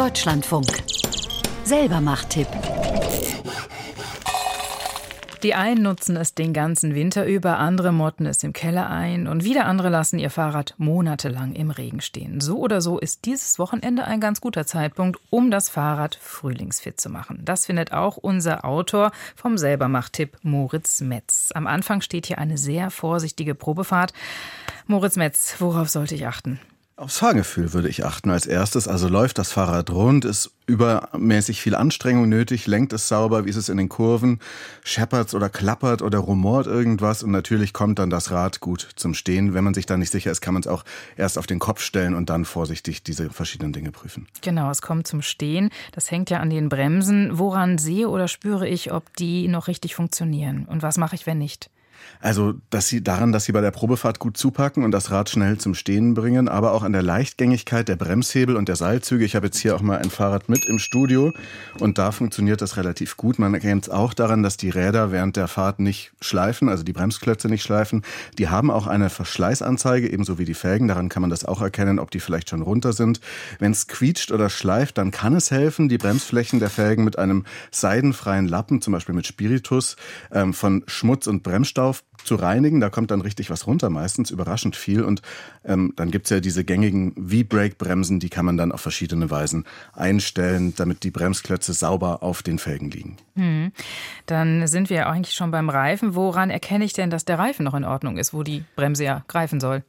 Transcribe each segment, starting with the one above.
Deutschlandfunk. Selber Macht-Tipp. Die einen nutzen es den ganzen Winter über, andere motten es im Keller ein und wieder andere lassen ihr Fahrrad monatelang im Regen stehen. So oder so ist dieses Wochenende ein ganz guter Zeitpunkt, um das Fahrrad frühlingsfit zu machen. Das findet auch unser Autor vom Selbermacht-Tipp Moritz Metz. Am Anfang steht hier eine sehr vorsichtige Probefahrt. Moritz Metz, worauf sollte ich achten? Aufs Fahrgefühl würde ich achten als erstes. Also läuft das Fahrrad rund, ist übermäßig viel Anstrengung nötig, lenkt es sauber, wie ist es in den Kurven, scheppert oder klappert oder rumort irgendwas und natürlich kommt dann das Rad gut zum Stehen. Wenn man sich da nicht sicher ist, kann man es auch erst auf den Kopf stellen und dann vorsichtig diese verschiedenen Dinge prüfen. Genau, es kommt zum Stehen. Das hängt ja an den Bremsen. Woran sehe oder spüre ich, ob die noch richtig funktionieren? Und was mache ich, wenn nicht? Also, dass sie daran, dass sie bei der Probefahrt gut zupacken und das Rad schnell zum Stehen bringen, aber auch an der Leichtgängigkeit der Bremshebel und der Seilzüge. Ich habe jetzt hier auch mal ein Fahrrad mit im Studio und da funktioniert das relativ gut. Man erkennt es auch daran, dass die Räder während der Fahrt nicht schleifen, also die Bremsklötze nicht schleifen. Die haben auch eine Verschleißanzeige, ebenso wie die Felgen. Daran kann man das auch erkennen, ob die vielleicht schon runter sind. Wenn es quietscht oder schleift, dann kann es helfen, die Bremsflächen der Felgen mit einem seidenfreien Lappen, zum Beispiel mit Spiritus, ähm, von Schmutz und Bremsstaub zu reinigen. Da kommt dann richtig was runter, meistens überraschend viel. Und ähm, dann gibt's ja diese gängigen V-Brake-Bremsen, die kann man dann auf verschiedene Weisen einstellen, damit die Bremsklötze sauber auf den Felgen liegen. Hm. Dann sind wir eigentlich schon beim Reifen. Woran erkenne ich denn, dass der Reifen noch in Ordnung ist, wo die Bremse ja greifen soll?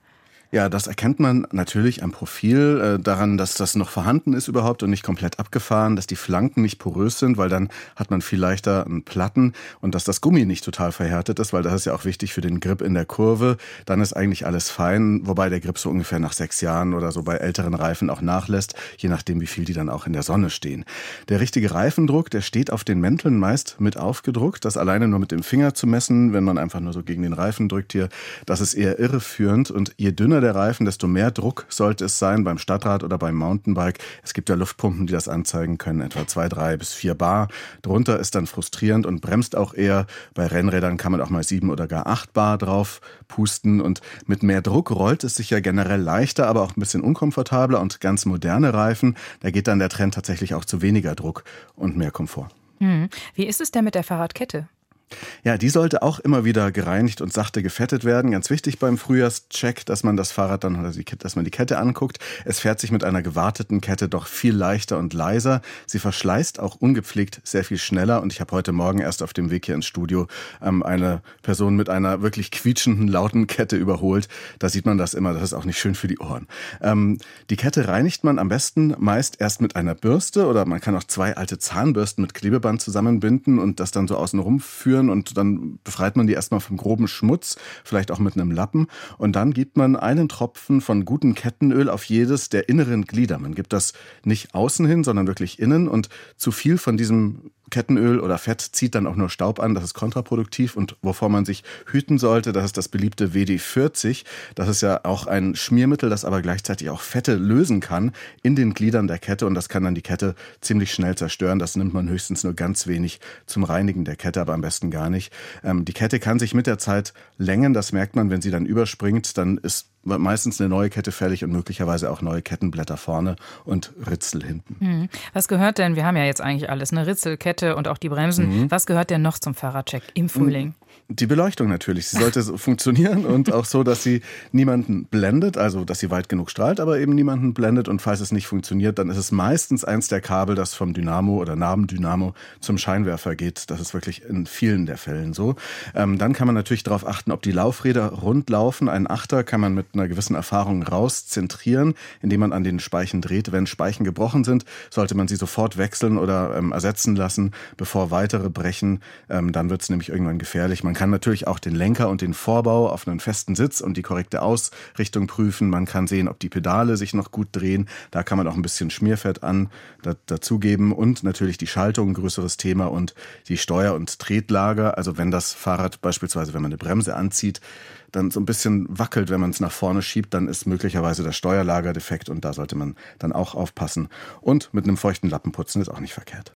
Ja, das erkennt man natürlich am Profil, äh, daran, dass das noch vorhanden ist überhaupt und nicht komplett abgefahren, dass die Flanken nicht porös sind, weil dann hat man viel leichter einen Platten und dass das Gummi nicht total verhärtet ist, weil das ist ja auch wichtig für den Grip in der Kurve. Dann ist eigentlich alles fein, wobei der Grip so ungefähr nach sechs Jahren oder so bei älteren Reifen auch nachlässt, je nachdem, wie viel die dann auch in der Sonne stehen. Der richtige Reifendruck, der steht auf den Mänteln meist mit aufgedruckt. Das alleine nur mit dem Finger zu messen, wenn man einfach nur so gegen den Reifen drückt hier, das ist eher irreführend und je dünner der Reifen, desto mehr Druck sollte es sein beim Stadtrad oder beim Mountainbike. Es gibt ja Luftpumpen, die das anzeigen können, etwa zwei, drei bis vier Bar. Drunter ist dann frustrierend und bremst auch eher. Bei Rennrädern kann man auch mal sieben oder gar acht Bar drauf pusten und mit mehr Druck rollt es sich ja generell leichter, aber auch ein bisschen unkomfortabler und ganz moderne Reifen, da geht dann der Trend tatsächlich auch zu weniger Druck und mehr Komfort. Hm. Wie ist es denn mit der Fahrradkette? Ja, die sollte auch immer wieder gereinigt und sachte gefettet werden. Ganz wichtig beim Frühjahrscheck, dass man das Fahrrad dann oder die, dass man die Kette anguckt. Es fährt sich mit einer gewarteten Kette doch viel leichter und leiser. Sie verschleißt auch ungepflegt sehr viel schneller. Und ich habe heute Morgen erst auf dem Weg hier ins Studio ähm, eine Person mit einer wirklich quietschenden, lauten Kette überholt. Da sieht man das immer. Das ist auch nicht schön für die Ohren. Ähm, die Kette reinigt man am besten meist erst mit einer Bürste oder man kann auch zwei alte Zahnbürsten mit Klebeband zusammenbinden und das dann so außenrum führen rühren und dann befreit man die erstmal vom groben Schmutz, vielleicht auch mit einem Lappen. Und dann gibt man einen Tropfen von gutem Kettenöl auf jedes der inneren Glieder. Man gibt das nicht außen hin, sondern wirklich innen. Und zu viel von diesem Kettenöl oder Fett zieht dann auch nur Staub an. Das ist kontraproduktiv. Und wovor man sich hüten sollte, das ist das beliebte WD-40. Das ist ja auch ein Schmiermittel, das aber gleichzeitig auch Fette lösen kann in den Gliedern der Kette. Und das kann dann die Kette ziemlich schnell zerstören. Das nimmt man höchstens nur ganz wenig zum Reinigen der Kette, aber am besten gar nicht. Ähm, die Kette kann sich mit der Zeit längen. Das merkt man, wenn sie dann überspringt. Dann ist meistens eine neue Kette fällig und möglicherweise auch neue Kettenblätter vorne und Ritzel hinten. Hm. Was gehört denn, wir haben ja jetzt eigentlich alles, eine Ritzelkette und auch die Bremsen. Mhm. Was gehört denn noch zum Fahrradcheck im Frühling? Die Beleuchtung natürlich. Sie sollte so funktionieren und auch so, dass sie niemanden blendet, also dass sie weit genug strahlt, aber eben niemanden blendet. Und falls es nicht funktioniert, dann ist es meistens eins der Kabel, das vom Dynamo oder Nabendynamo zum Scheinwerfer geht. Das ist wirklich in vielen der Fällen so. Ähm, dann kann man natürlich darauf achten, ob die Laufräder rund laufen. Ein Achter kann man mit einer gewissen Erfahrung rauszentrieren, indem man an den Speichen dreht. Wenn Speichen gebrochen sind, sollte man sie sofort wechseln oder ähm, ersetzen lassen, bevor weitere brechen. Ähm, dann wird es nämlich irgendwann gefährlich. Man kann natürlich auch den Lenker und den Vorbau auf einen festen Sitz und die korrekte Ausrichtung prüfen. Man kann sehen, ob die Pedale sich noch gut drehen. Da kann man auch ein bisschen Schmierfett an da, dazugeben und natürlich die Schaltung, ein größeres Thema und die Steuer- und Tretlager. Also wenn das Fahrrad beispielsweise, wenn man eine Bremse anzieht, dann so ein bisschen wackelt, wenn man es nach vorne schiebt, dann ist möglicherweise das Steuerlager defekt und da sollte man dann auch aufpassen. Und mit einem feuchten Lappen putzen ist auch nicht verkehrt.